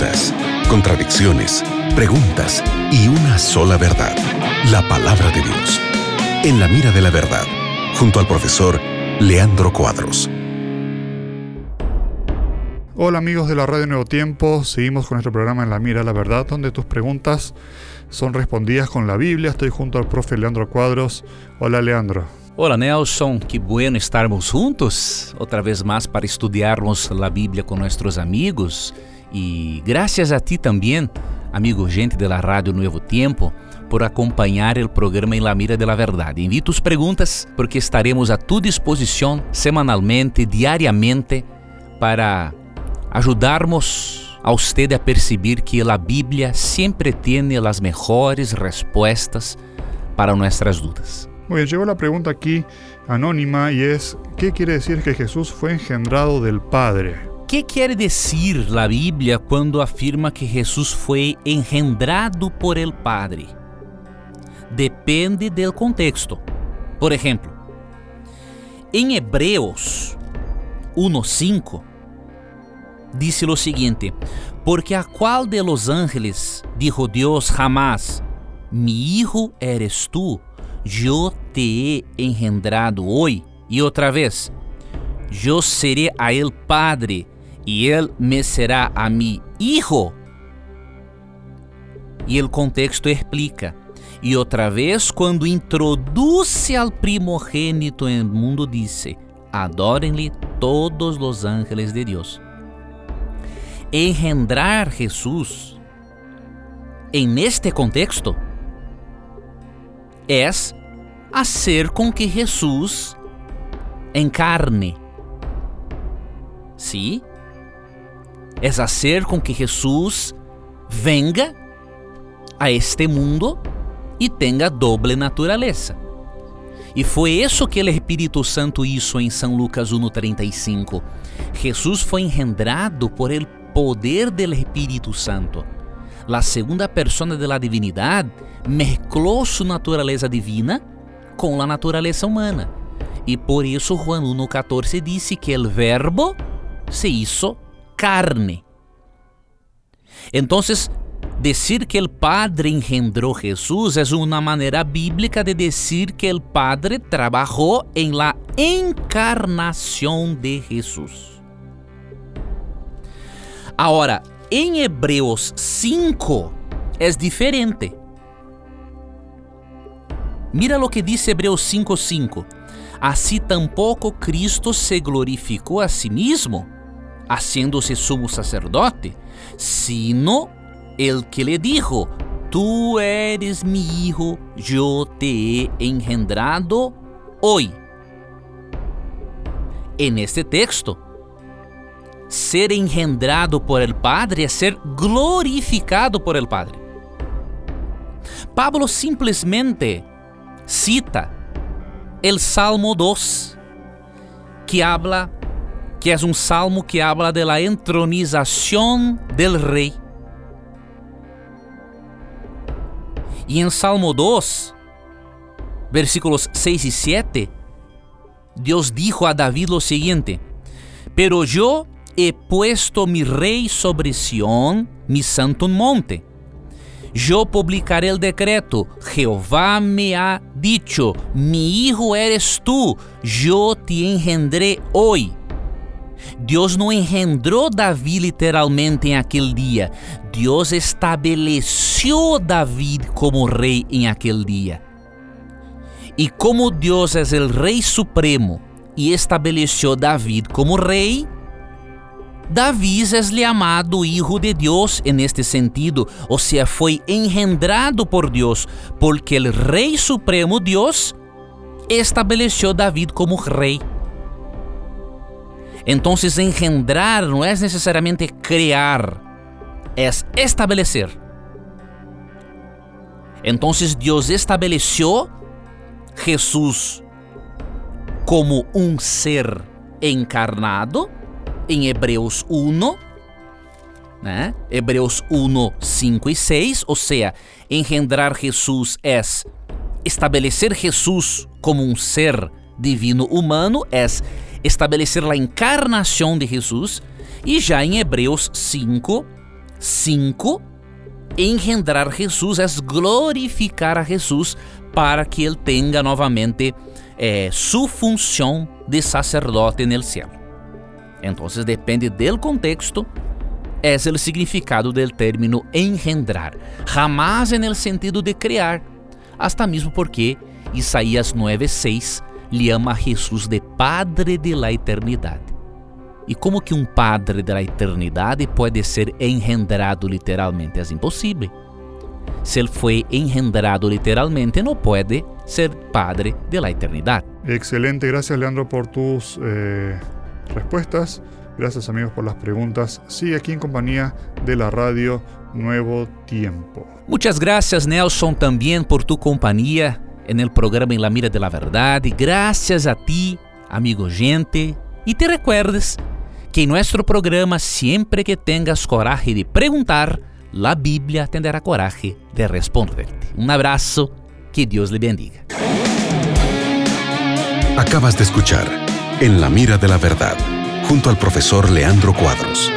dudas, contradicciones, preguntas y una sola verdad, la palabra de Dios. En la mira de la verdad, junto al profesor Leandro Cuadros. Hola amigos de la Radio Nuevo Tiempo, seguimos con nuestro programa En la Mira de la Verdad, donde tus preguntas son respondidas con la Biblia. Estoy junto al profe Leandro Cuadros. Hola Leandro. Hola Nelson, que bueno estarmos juntos outra vez mais para estudarmos a Bíblia com nossos amigos e graças a ti também, amigo gente da Rádio Novo Tempo, por acompanhar o programa Em La Mira de la Verdade. Envie tus perguntas porque estaremos a tu disposição semanalmente, diariamente, para ajudarmos a usted a perceber que a Bíblia sempre tem as melhores respostas para nossas dúvidas. Muy bien, llegó la pregunta aquí anónima y es, ¿qué quiere decir que Jesús fue engendrado del Padre? ¿Qué quiere decir la Biblia cuando afirma que Jesús fue engendrado por el Padre? Depende del contexto. Por ejemplo, en Hebreos 1.5 dice lo siguiente, porque a cual de los ángeles dijo Dios jamás, mi hijo eres tú, yo te he engendrado hoy. E outra vez, yo seré a él padre e él me será a mí hijo. E o contexto explica. E outra vez, quando introduce al primogênito no mundo, disse: Adorem-lhe todos os ángeles de Deus. Engendrar Jesus, em este contexto, é hacer com que Jesus encarne. ¿Sí? Es hacer com que Jesus venga a este mundo e tenha doble natureza. E foi isso que o Espírito Santo hizo em São Lucas 1:35. Jesus foi engendrado por el poder del Espírito Santo. La segunda persona de la divinidad mezclou sua natureza divina com a natureza humana. E por isso Juan 1,14 disse que o verbo se hizo carne. Então, dizer que o Padre engendrou Jesus é uma maneira bíblica de dizer que o Padre trabalhou em la encarnação de Jesus. Agora, em Hebreus 5 é diferente. Mira lo que dice Hebreos 5:5. Así tampoco Cristo se glorificó a sí mismo, haciéndose sumo sacerdote, sino el que le dijo, tú eres mi hijo, yo te he engendrado hoy. En este texto, ser engendrado por el Padre es ser glorificado por el Padre. Pablo simplesmente cita el Salmo 2, que habla, que es un salmo que habla de la entronización del rey. Y en Salmo 2, versículos 6 y 7, Dios dijo a David lo siguiente, pero yo he puesto mi rey sobre Sión, mi santo monte. Yo publicaré el decreto. Jehová me ha dicho, mi hijo eres tú, yo te engendré hoy. Deus não engendrou Davi literalmente em aquele dia. Deus estabeleceu Davi como rei em aquele dia. E como Deus é o rei supremo e estabeleceu Davi como rei, Davi es llamado hijo de Dios en este sentido, o sea, fue engendrado por Dios, porque el Rey Supremo Dios estableció David como rey. Entonces, engendrar no es necesariamente crear, es establecer. Entonces, Dios estableció Jesús como un ser encarnado em Hebreus 1, né? Hebreus 1, 5 e 6, ou seja, engendrar Jesus é estabelecer Jesus como um ser divino humano, é estabelecer a encarnação de Jesus, e já em Hebreus 5, 5, engendrar Jesús es glorificar a Jesús para que Él tenga nuevamente eh, su función de sacerdote en el cielo. Entonces depende del contexto, es el significado del término engendrar, jamás el sentido de crear, hasta mismo porque Isaías 9:6 lhe llama a Jesús de Padre de la eternidade. E como que um Padre da eternidade pode ser engendrado literalmente? É impossível. Se ele foi engendrado literalmente, não pode ser Padre de la eternidade. Excelente, gracias Leandro por tus eh, respuestas. Gracias amigos por las preguntas. Sigue aquí en compañía de la radio Nuevo Tiempo. Muchas gracias Nelson también por tu compañía en el programa En la Mira de la Verdad. Gracias a ti, amigo gente. Y te recuerdes que en nuestro programa, siempre que tengas coraje de preguntar, la Biblia tendrá coraje de responderte. Un abrazo, que Dios le bendiga. Acabas de escuchar En la Mira de la Verdad, junto al profesor Leandro Cuadros.